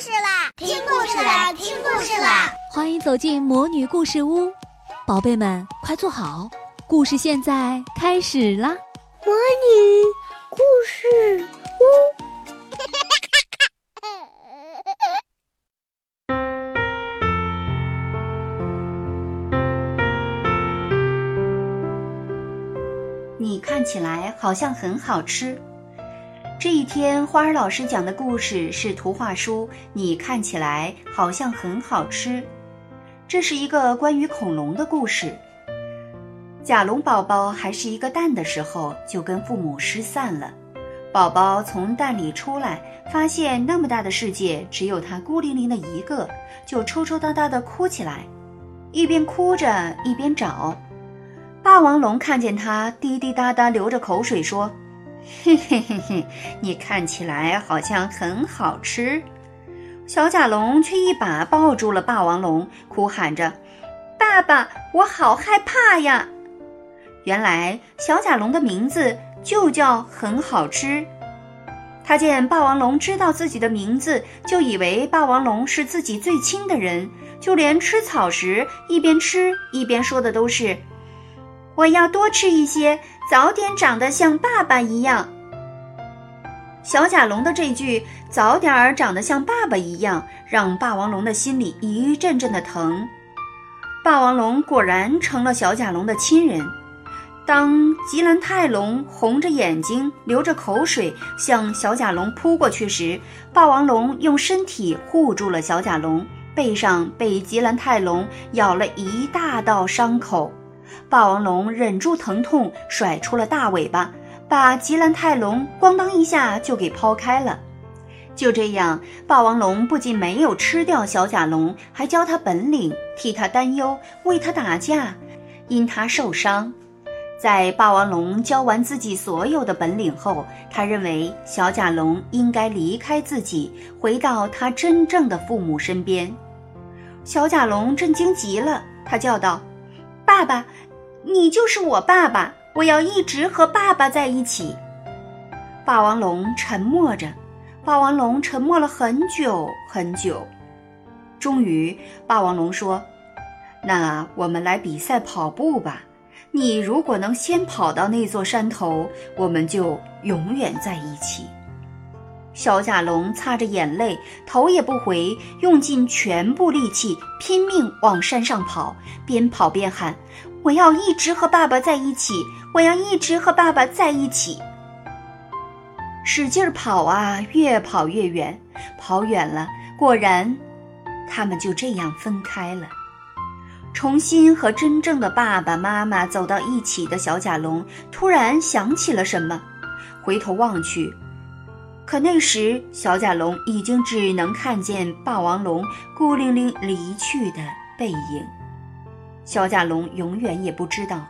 事啦！听故事啦！听故事啦！欢迎走进魔女故事屋，宝贝们快坐好，故事现在开始啦！魔女故事屋，你看起来好像很好吃。这一天，花儿老师讲的故事是图画书。你看起来好像很好吃。这是一个关于恐龙的故事。甲龙宝宝还是一个蛋的时候，就跟父母失散了。宝宝从蛋里出来，发现那么大的世界只有他孤零零的一个，就抽抽搭搭的哭起来，一边哭着一边找。霸王龙看见他，滴滴答答流着口水说。嘿嘿嘿嘿，你看起来好像很好吃。小甲龙却一把抱住了霸王龙，哭喊着：“爸爸，我好害怕呀！”原来小甲龙的名字就叫很好吃。他见霸王龙知道自己的名字，就以为霸王龙是自己最亲的人，就连吃草时一边吃一边说的都是：“我要多吃一些。”早点长得像爸爸一样。小甲龙的这句“早点儿长得像爸爸一样”，让霸王龙的心里一阵阵的疼。霸王龙果然成了小甲龙的亲人。当吉兰泰龙红着眼睛、流着口水向小甲龙扑过去时，霸王龙用身体护住了小甲龙，背上被吉兰泰龙咬了一大道伤口。霸王龙忍住疼痛，甩出了大尾巴，把吉兰泰龙咣当一下就给抛开了。就这样，霸王龙不仅没有吃掉小甲龙，还教他本领，替他担忧，为他打架，因他受伤。在霸王龙教完自己所有的本领后，他认为小甲龙应该离开自己，回到他真正的父母身边。小甲龙震惊极了，他叫道：“爸爸！”你就是我爸爸，我要一直和爸爸在一起。霸王龙沉默着，霸王龙沉默了很久很久，终于，霸王龙说：“那我们来比赛跑步吧。你如果能先跑到那座山头，我们就永远在一起。”小甲龙擦着眼泪，头也不回，用尽全部力气，拼命往山上跑，边跑边喊。我要一直和爸爸在一起，我要一直和爸爸在一起。使劲跑啊，越跑越远，跑远了，果然，他们就这样分开了。重新和真正的爸爸妈妈走到一起的小甲龙突然想起了什么，回头望去，可那时小甲龙已经只能看见霸王龙孤零零离去的背影。小甲龙永远也不知道，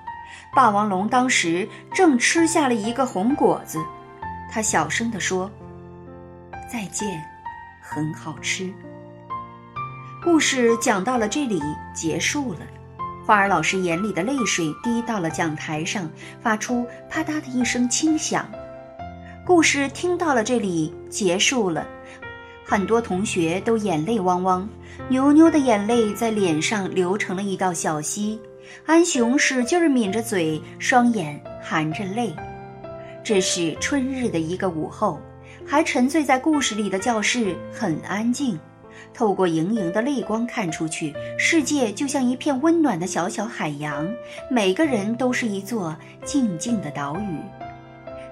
霸王龙当时正吃下了一个红果子。他小声地说：“再见，很好吃。”故事讲到了这里结束了。花儿老师眼里的泪水滴到了讲台上，发出啪嗒的一声轻响。故事听到了这里结束了。很多同学都眼泪汪汪，牛牛的眼泪在脸上流成了一道小溪，安雄使劲抿着嘴，双眼含着泪。这是春日的一个午后，还沉醉在故事里的教室很安静。透过盈盈的泪光看出去，世界就像一片温暖的小小海洋，每个人都是一座静静的岛屿。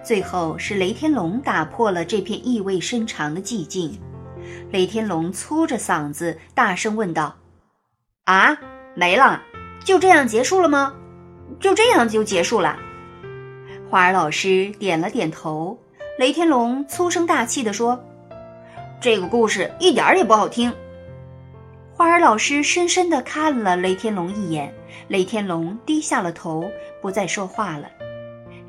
最后是雷天龙打破了这片意味深长的寂静。雷天龙粗着嗓子大声问道：“啊，没了？就这样结束了吗？就这样就结束了？”花儿老师点了点头。雷天龙粗声大气地说：“这个故事一点也不好听。”花儿老师深深地看了雷天龙一眼，雷天龙低下了头，不再说话了。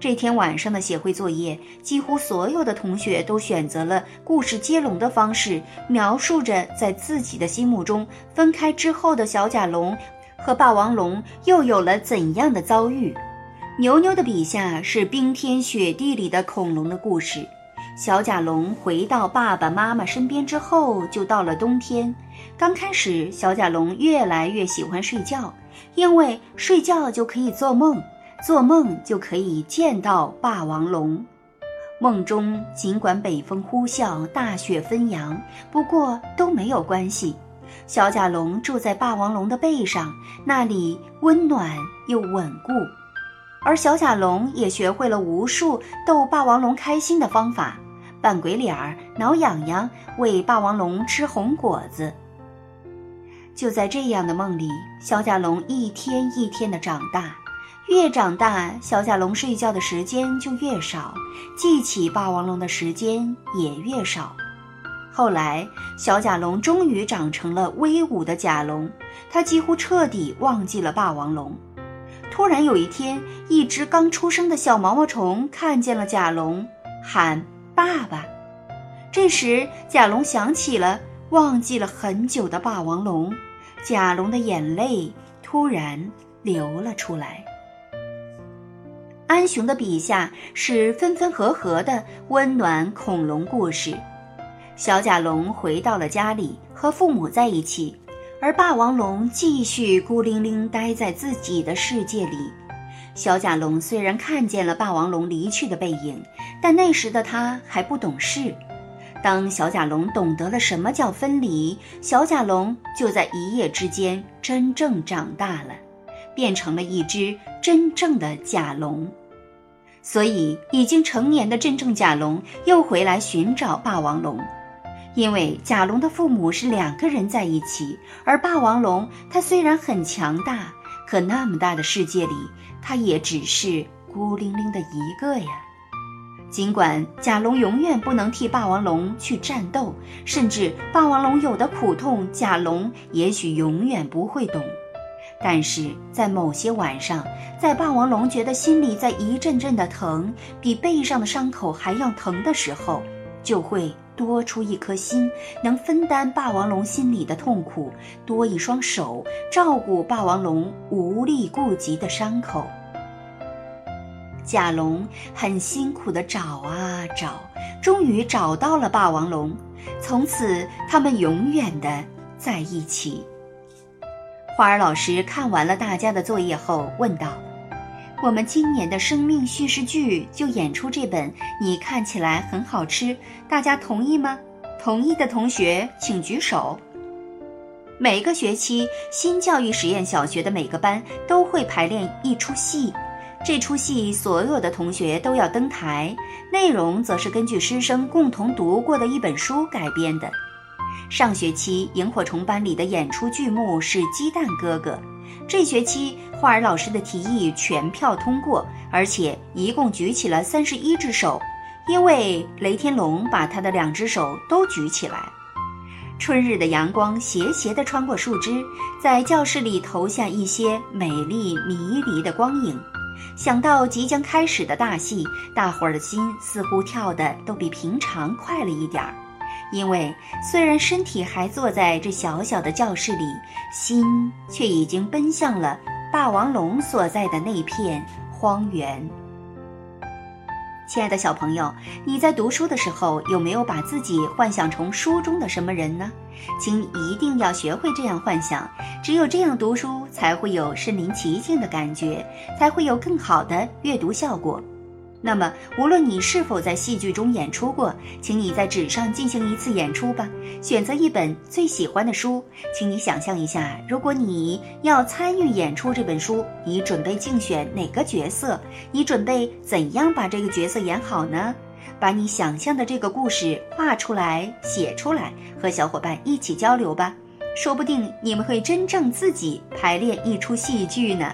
这天晚上的写会作业，几乎所有的同学都选择了故事接龙的方式，描述着在自己的心目中分开之后的小甲龙和霸王龙又有了怎样的遭遇。牛牛的笔下是冰天雪地里的恐龙的故事，小甲龙回到爸爸妈妈身边之后，就到了冬天。刚开始，小甲龙越来越喜欢睡觉，因为睡觉就可以做梦，做梦就可以见到霸王龙。梦中尽管北风呼啸、大雪纷扬，不过都没有关系。小甲龙住在霸王龙的背上，那里温暖又稳固。而小甲龙也学会了无数逗霸王龙开心的方法：扮鬼脸儿、挠痒痒、喂霸王龙吃红果子。就在这样的梦里，小甲龙一天一天的长大，越长大，小甲龙睡觉的时间就越少，记起霸王龙的时间也越少。后来，小甲龙终于长成了威武的甲龙，它几乎彻底忘记了霸王龙。突然有一天，一只刚出生的小毛毛虫看见了甲龙，喊“爸爸”。这时，甲龙想起了忘记了很久的霸王龙，甲龙的眼泪突然流了出来。安雄的笔下是分分合合的温暖恐龙故事。小甲龙回到了家里，和父母在一起。而霸王龙继续孤零零待在自己的世界里。小甲龙虽然看见了霸王龙离去的背影，但那时的他还不懂事。当小甲龙懂得了什么叫分离，小甲龙就在一夜之间真正长大了，变成了一只真正的甲龙。所以，已经成年的真正甲龙又回来寻找霸王龙。因为甲龙的父母是两个人在一起，而霸王龙它虽然很强大，可那么大的世界里，它也只是孤零零的一个呀。尽管甲龙永远不能替霸王龙去战斗，甚至霸王龙有的苦痛，甲龙也许永远不会懂。但是在某些晚上，在霸王龙觉得心里在一阵阵的疼，比背上的伤口还要疼的时候，就会。多出一颗心，能分担霸王龙心里的痛苦；多一双手，照顾霸王龙无力顾及的伤口。甲龙很辛苦地找啊找，终于找到了霸王龙。从此，他们永远的在一起。花儿老师看完了大家的作业后，问道。我们今年的生命叙事剧就演出这本，你看起来很好吃，大家同意吗？同意的同学请举手。每个学期，新教育实验小学的每个班都会排练一出戏，这出戏所有的同学都要登台，内容则是根据师生共同读过的一本书改编的。上学期，萤火虫班里的演出剧目是《鸡蛋哥哥》。这学期，花儿老师的提议全票通过，而且一共举起了三十一只手，因为雷天龙把他的两只手都举起来。春日的阳光斜斜地穿过树枝，在教室里投下一些美丽迷离的光影。想到即将开始的大戏，大伙儿的心似乎跳得都比平常快了一点儿。因为虽然身体还坐在这小小的教室里，心却已经奔向了霸王龙所在的那片荒原。亲爱的小朋友，你在读书的时候有没有把自己幻想成书中的什么人呢？请你一定要学会这样幻想，只有这样读书才会有身临其境的感觉，才会有更好的阅读效果。那么，无论你是否在戏剧中演出过，请你在纸上进行一次演出吧。选择一本最喜欢的书，请你想象一下，如果你要参与演出这本书，你准备竞选哪个角色？你准备怎样把这个角色演好呢？把你想象的这个故事画出来、写出来，和小伙伴一起交流吧。说不定你们会真正自己排练一出戏剧呢。